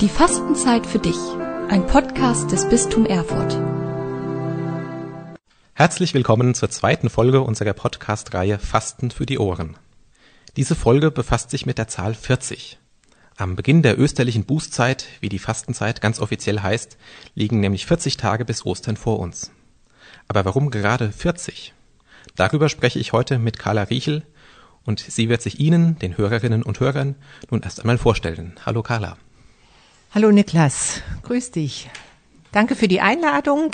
Die Fastenzeit für dich. Ein Podcast des Bistum Erfurt. Herzlich willkommen zur zweiten Folge unserer Podcast-Reihe Fasten für die Ohren. Diese Folge befasst sich mit der Zahl 40. Am Beginn der österlichen Bußzeit, wie die Fastenzeit ganz offiziell heißt, liegen nämlich 40 Tage bis Ostern vor uns. Aber warum gerade 40? Darüber spreche ich heute mit Carla Riechel und sie wird sich Ihnen, den Hörerinnen und Hörern, nun erst einmal vorstellen. Hallo Carla. Hallo Niklas, grüß dich. Danke für die Einladung.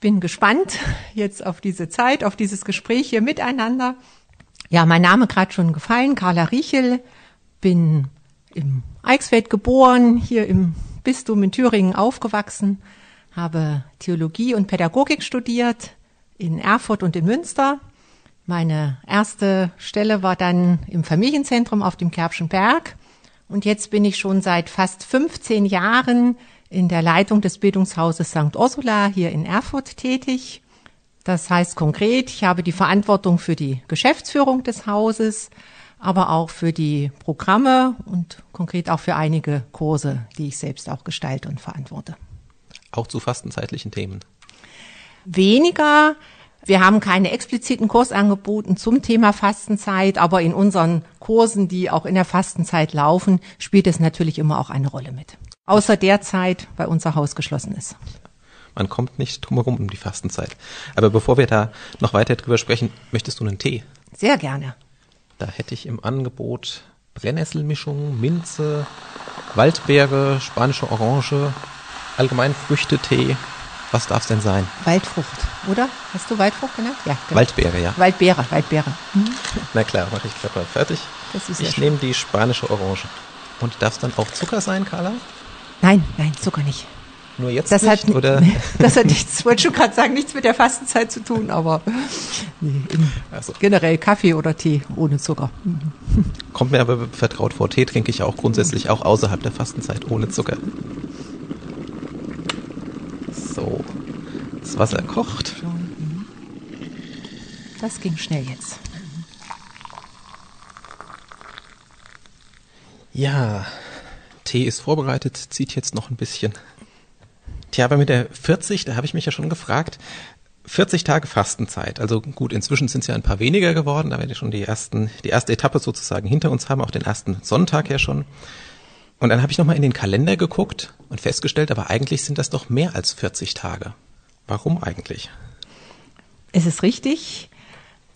Bin gespannt jetzt auf diese Zeit, auf dieses Gespräch hier miteinander. Ja, mein Name gerade schon gefallen, Carla Riechel, bin im Eichsfeld geboren, hier im Bistum in Thüringen aufgewachsen, habe Theologie und Pädagogik studiert in Erfurt und in Münster. Meine erste Stelle war dann im Familienzentrum auf dem Kerbschen Berg und jetzt bin ich schon seit fast 15 Jahren in der Leitung des Bildungshauses St. Ursula hier in Erfurt tätig. Das heißt konkret, ich habe die Verantwortung für die Geschäftsführung des Hauses, aber auch für die Programme und konkret auch für einige Kurse, die ich selbst auch gestalte und verantworte. Auch zu fastenzeitlichen Themen? Weniger, wir haben keine expliziten Kursangeboten zum Thema Fastenzeit, aber in unseren Kursen, die auch in der Fastenzeit laufen, spielt es natürlich immer auch eine Rolle mit. Außer der Zeit, weil unser Haus geschlossen ist. Man kommt nicht drumherum um die Fastenzeit. Aber bevor wir da noch weiter drüber sprechen, möchtest du einen Tee? Sehr gerne. Da hätte ich im Angebot Brennnesselmischung, Minze, Waldbeere, spanische Orange, allgemein Früchtetee, was darf es denn sein? Waldfrucht, oder? Hast du Waldfrucht genannt? Ja. Genau. Waldbeere, ja. Waldbeere, Waldbeere. Mhm. Na klar, mache ich gerade mal fertig. Das ist ich nehme die spanische Orange. Und darf es dann auch Zucker sein, Carla? Nein, nein, Zucker nicht. Nur jetzt das nicht, hat, oder? Das hat nichts, wollte schon gerade sagen, nichts mit der Fastenzeit zu tun, aber nee, also. generell Kaffee oder Tee ohne Zucker. Kommt mir aber vertraut vor. Tee trinke ich auch grundsätzlich auch außerhalb der Fastenzeit ohne Zucker. So, das Wasser kocht. Das ging schnell jetzt. Ja, Tee ist vorbereitet, zieht jetzt noch ein bisschen. Tja, aber mit der 40, da habe ich mich ja schon gefragt, 40 Tage Fastenzeit. Also gut, inzwischen sind es ja ein paar weniger geworden, da werden wir schon die ersten, die erste Etappe sozusagen hinter uns haben, auch den ersten Sonntag ja schon. Und dann habe ich nochmal in den Kalender geguckt und festgestellt, aber eigentlich sind das doch mehr als 40 Tage. Warum eigentlich? Es ist richtig,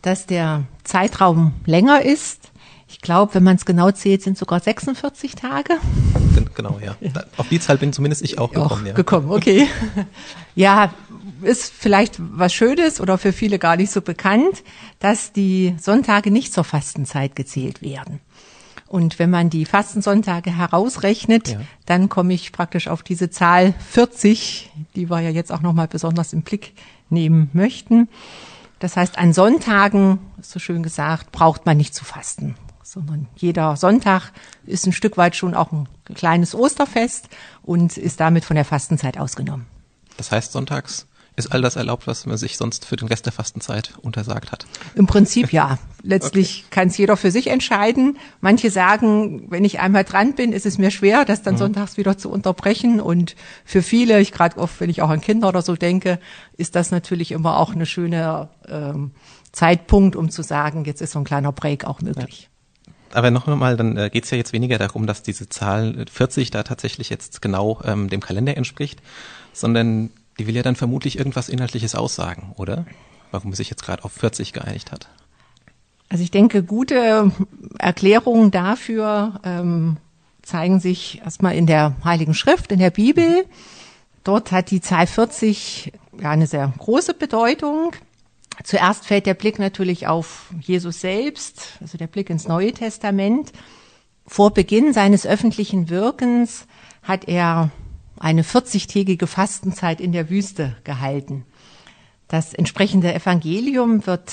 dass der Zeitraum länger ist. Ich glaube, wenn man es genau zählt, sind sogar 46 Tage. Genau, ja. Auf die Zahl bin zumindest ich auch gekommen. Auch ja. gekommen, okay. ja, ist vielleicht was Schönes oder für viele gar nicht so bekannt, dass die Sonntage nicht zur Fastenzeit gezählt werden. Und wenn man die Fastensonntage herausrechnet, ja. dann komme ich praktisch auf diese Zahl 40, die wir ja jetzt auch nochmal besonders im Blick nehmen möchten. Das heißt, an Sonntagen, so schön gesagt, braucht man nicht zu fasten, sondern jeder Sonntag ist ein Stück weit schon auch ein kleines Osterfest und ist damit von der Fastenzeit ausgenommen. Das heißt, sonntags ist all das erlaubt, was man sich sonst für den Rest der Fastenzeit untersagt hat? Im Prinzip ja. Letztlich okay. kann es jeder für sich entscheiden. Manche sagen, wenn ich einmal dran bin, ist es mir schwer, das dann mhm. sonntags wieder zu unterbrechen. Und für viele, ich gerade oft, wenn ich auch an Kinder oder so denke, ist das natürlich immer auch eine schöne ähm, Zeitpunkt, um zu sagen, jetzt ist so ein kleiner Break auch möglich. Ja. Aber noch einmal, dann äh, geht es ja jetzt weniger darum, dass diese Zahl 40 da tatsächlich jetzt genau ähm, dem Kalender entspricht, sondern die will ja dann vermutlich irgendwas Inhaltliches aussagen, oder? Warum sich jetzt gerade auf 40 geeinigt hat. Also ich denke, gute Erklärungen dafür ähm, zeigen sich erstmal in der Heiligen Schrift, in der Bibel. Dort hat die Zahl 40 ja eine sehr große Bedeutung. Zuerst fällt der Blick natürlich auf Jesus selbst, also der Blick ins Neue Testament. Vor Beginn seines öffentlichen Wirkens hat er eine 40-tägige Fastenzeit in der Wüste gehalten. Das entsprechende Evangelium wird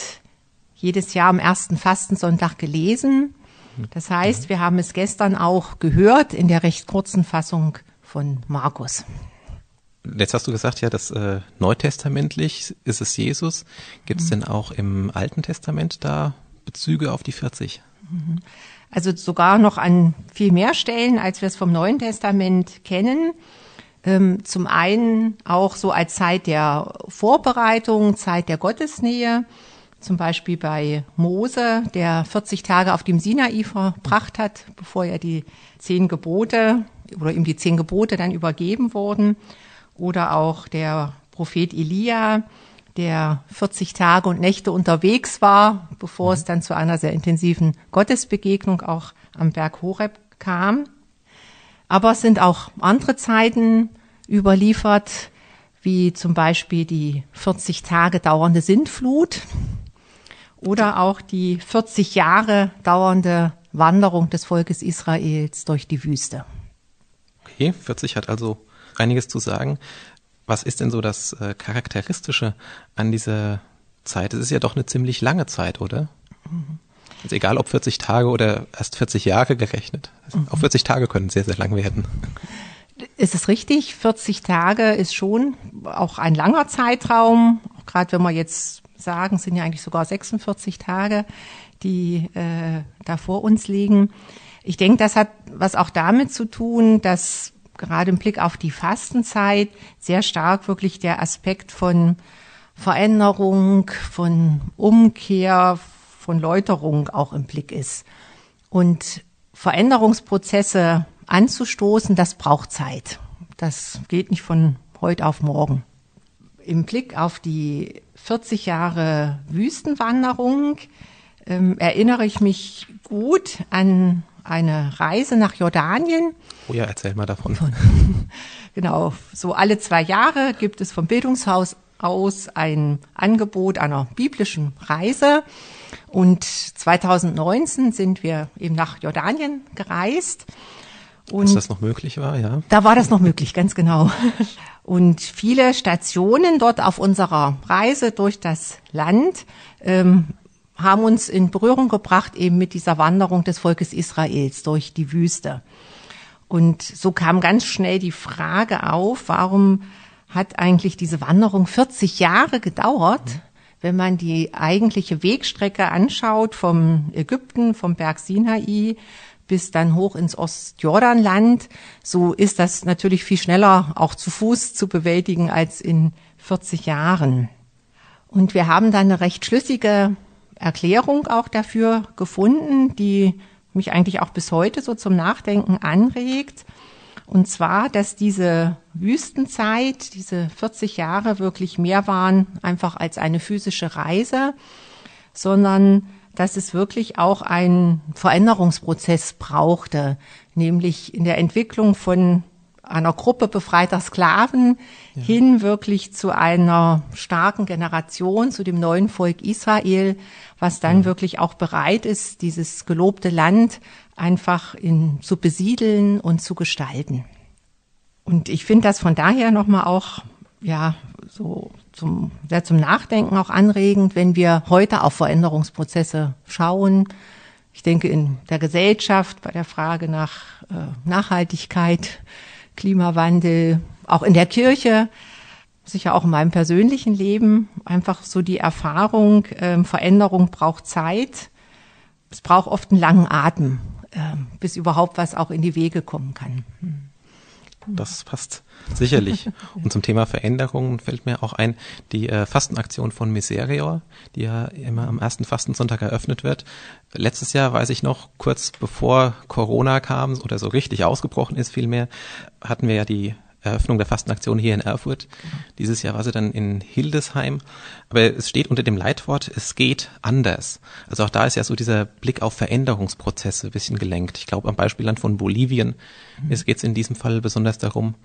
jedes Jahr am ersten Fastensonntag gelesen. Das heißt, wir haben es gestern auch gehört in der recht kurzen Fassung von Markus. Jetzt hast du gesagt, ja, das äh, neutestamentlich ist es Jesus. Gibt es mhm. denn auch im Alten Testament da Bezüge auf die 40? Also sogar noch an viel mehr Stellen, als wir es vom Neuen Testament kennen. Ähm, zum einen auch so als Zeit der Vorbereitung, Zeit der Gottesnähe. Zum Beispiel bei Mose, der 40 Tage auf dem Sinai verbracht hat, bevor er die zehn Gebote oder ihm die zehn Gebote dann übergeben wurden. Oder auch der Prophet Elia, der 40 Tage und Nächte unterwegs war, bevor mhm. es dann zu einer sehr intensiven Gottesbegegnung auch am Berg Horeb kam. Aber es sind auch andere Zeiten überliefert, wie zum Beispiel die 40 Tage dauernde Sintflut oder auch die 40 Jahre dauernde Wanderung des Volkes Israels durch die Wüste. Okay, 40 hat also einiges zu sagen. Was ist denn so das äh, Charakteristische an dieser Zeit? Es ist ja doch eine ziemlich lange Zeit, oder? Mhm. Also egal ob 40 Tage oder erst 40 Jahre gerechnet. Also mhm. Auch 40 Tage können sehr, sehr lang werden. Ist es richtig? 40 Tage ist schon auch ein langer Zeitraum. Gerade wenn wir jetzt sagen, sind ja eigentlich sogar 46 Tage, die äh, da vor uns liegen. Ich denke, das hat was auch damit zu tun, dass gerade im Blick auf die Fastenzeit sehr stark wirklich der Aspekt von Veränderung, von Umkehr, von Läuterung auch im Blick ist. Und Veränderungsprozesse anzustoßen, das braucht Zeit. Das geht nicht von heute auf morgen. Im Blick auf die 40 Jahre Wüstenwanderung ähm, erinnere ich mich gut an eine Reise nach Jordanien. Oh ja, erzähl mal davon. genau, so alle zwei Jahre gibt es vom Bildungshaus aus ein Angebot einer biblischen Reise. Und 2019 sind wir eben nach Jordanien gereist. Und Als das noch möglich war, ja. Da war das noch möglich, ganz genau. Und viele Stationen dort auf unserer Reise durch das Land ähm, haben uns in Berührung gebracht eben mit dieser Wanderung des Volkes Israels durch die Wüste. Und so kam ganz schnell die Frage auf, warum hat eigentlich diese Wanderung 40 Jahre gedauert, wenn man die eigentliche Wegstrecke anschaut vom Ägypten, vom Berg Sinai bis dann hoch ins Ostjordanland, so ist das natürlich viel schneller auch zu Fuß zu bewältigen als in 40 Jahren. Und wir haben dann eine recht schlüssige Erklärung auch dafür gefunden, die mich eigentlich auch bis heute so zum Nachdenken anregt. Und zwar, dass diese Wüstenzeit, diese 40 Jahre wirklich mehr waren einfach als eine physische Reise, sondern dass es wirklich auch einen Veränderungsprozess brauchte, nämlich in der Entwicklung von einer Gruppe befreiter Sklaven ja. hin wirklich zu einer starken Generation, zu dem neuen Volk Israel, was dann ja. wirklich auch bereit ist, dieses gelobte Land einfach in, zu besiedeln und zu gestalten. Und ich finde das von daher nochmal auch, ja, so zum, sehr zum Nachdenken auch anregend, wenn wir heute auf Veränderungsprozesse schauen. Ich denke, in der Gesellschaft bei der Frage nach äh, Nachhaltigkeit, Klimawandel, auch in der Kirche, sicher auch in meinem persönlichen Leben, einfach so die Erfahrung, äh, Veränderung braucht Zeit. Es braucht oft einen langen Atem, bis überhaupt was auch in die Wege kommen kann. Hm. Das passt sicherlich. Und zum Thema Veränderungen fällt mir auch ein, die äh, Fastenaktion von Miserior, die ja immer am ersten Fastensonntag eröffnet wird. Letztes Jahr, weiß ich noch, kurz bevor Corona kam oder so richtig ausgebrochen ist vielmehr, hatten wir ja die Eröffnung der Fastenaktion hier in Erfurt. Dieses Jahr war sie dann in Hildesheim. Aber es steht unter dem Leitwort, es geht anders. Also auch da ist ja so dieser Blick auf Veränderungsprozesse ein bisschen gelenkt. Ich glaube, am Beispielland von Bolivien mhm. geht es in diesem Fall besonders darum.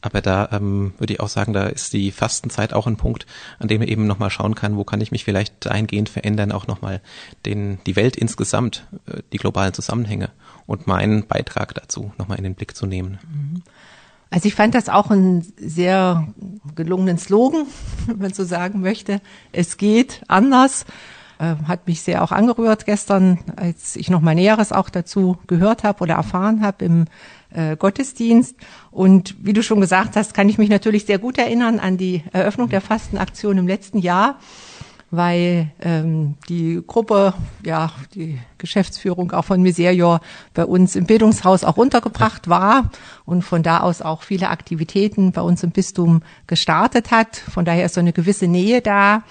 Aber da ähm, würde ich auch sagen, da ist die Fastenzeit auch ein Punkt, an dem man eben nochmal schauen kann, wo kann ich mich vielleicht eingehend verändern, auch nochmal den, die Welt insgesamt, äh, die globalen Zusammenhänge und meinen Beitrag dazu nochmal in den Blick zu nehmen. Mhm. Also ich fand das auch einen sehr gelungenen Slogan, wenn man so sagen möchte. Es geht anders. Äh, hat mich sehr auch angerührt gestern, als ich noch mal Näheres auch dazu gehört habe oder erfahren habe im äh, Gottesdienst. Und wie du schon gesagt hast, kann ich mich natürlich sehr gut erinnern an die Eröffnung der Fastenaktion im letzten Jahr, weil ähm, die Gruppe, ja, die Geschäftsführung auch von Miserior bei uns im Bildungshaus auch untergebracht war und von da aus auch viele Aktivitäten bei uns im Bistum gestartet hat. Von daher ist so eine gewisse Nähe da.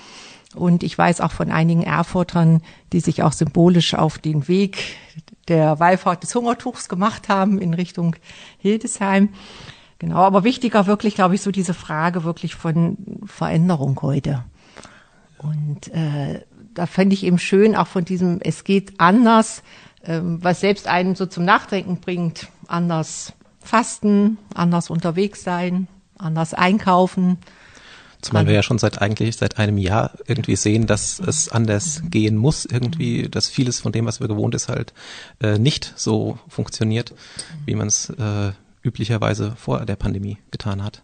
Und ich weiß auch von einigen Erfurtern, die sich auch symbolisch auf den Weg der Wallfahrt des Hungertuchs gemacht haben in Richtung Hildesheim. Genau, aber wichtiger wirklich, glaube ich, so diese Frage wirklich von Veränderung heute. Und äh, da fände ich eben schön, auch von diesem, es geht anders, ähm, was selbst einen so zum Nachdenken bringt, anders fasten, anders unterwegs sein, anders einkaufen. Zumal wir ja schon seit eigentlich seit einem Jahr irgendwie sehen, dass es anders gehen muss, irgendwie, dass vieles von dem, was wir gewohnt ist, halt äh, nicht so funktioniert, wie man es äh, üblicherweise vor der Pandemie getan hat.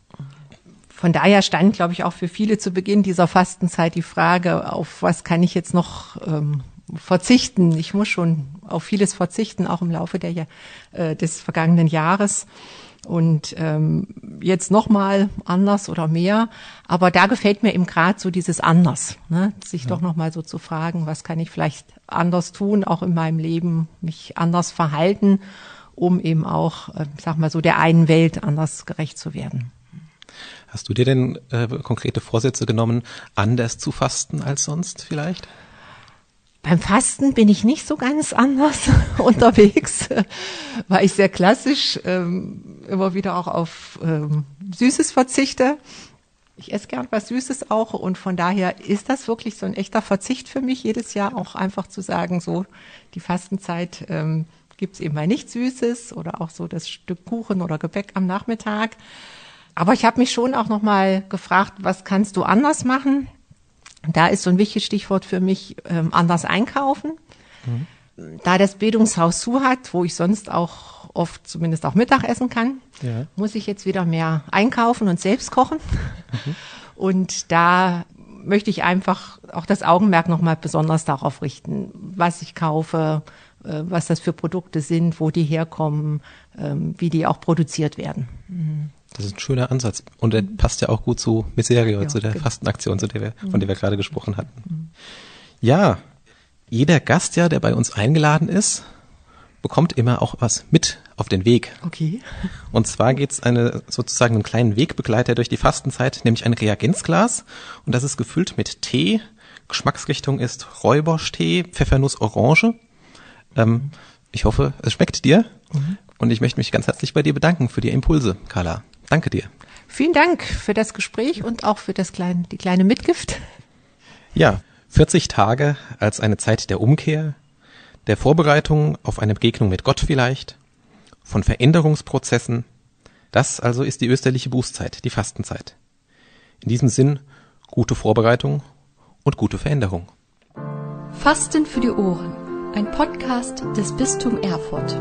Von daher stand, glaube ich, auch für viele zu Beginn dieser Fastenzeit die Frage, auf was kann ich jetzt noch ähm, verzichten? Ich muss schon auf vieles verzichten, auch im Laufe der, äh, des vergangenen Jahres. Und ähm, jetzt nochmal anders oder mehr. Aber da gefällt mir eben gerade so dieses anders, ne? sich ja. doch nochmal so zu fragen, was kann ich vielleicht anders tun, auch in meinem Leben, mich anders verhalten, um eben auch, äh, sag mal so, der einen Welt anders gerecht zu werden. Hast du dir denn äh, konkrete Vorsätze genommen, anders zu fasten als sonst vielleicht? Beim Fasten bin ich nicht so ganz anders unterwegs, weil ich sehr klassisch ähm, immer wieder auch auf ähm, Süßes verzichte. Ich esse gern was Süßes auch und von daher ist das wirklich so ein echter Verzicht für mich jedes Jahr auch einfach zu sagen, so die Fastenzeit ähm, gibt es eben mal nichts Süßes oder auch so das Stück Kuchen oder Gebäck am Nachmittag. Aber ich habe mich schon auch noch mal gefragt, was kannst du anders machen? Da ist so ein wichtiges Stichwort für mich ähm, anders einkaufen. Mhm. Da das Bildungshaus zu hat, wo ich sonst auch oft zumindest auch Mittag essen kann, ja. muss ich jetzt wieder mehr einkaufen und selbst kochen. Mhm. Und da möchte ich einfach auch das Augenmerk noch mal besonders darauf richten, was ich kaufe, äh, was das für Produkte sind, wo die herkommen, ähm, wie die auch produziert werden. Mhm. Das ist ein schöner Ansatz. Und er passt ja auch gut zu Miserio, ja, zu der genau. Fastenaktion, zu der wir, von der wir gerade gesprochen hatten. Mhm. Ja, jeder Gast ja, der bei uns eingeladen ist, bekommt immer auch was mit auf den Weg. Okay. Und zwar geht's eine sozusagen einen kleinen Wegbegleiter durch die Fastenzeit, nämlich ein Reagenzglas. Und das ist gefüllt mit Tee. Geschmacksrichtung ist Räuberschtee, Pfeffernuss, Orange. Ähm, ich hoffe, es schmeckt dir. Mhm. Und ich möchte mich ganz herzlich bei dir bedanken für die Impulse, Carla. Danke dir. Vielen Dank für das Gespräch und auch für das kleine, die kleine Mitgift. Ja, 40 Tage als eine Zeit der Umkehr, der Vorbereitung auf eine Begegnung mit Gott vielleicht, von Veränderungsprozessen. Das also ist die österliche Bußzeit, die Fastenzeit. In diesem Sinn gute Vorbereitung und gute Veränderung. Fasten für die Ohren, ein Podcast des Bistum Erfurt.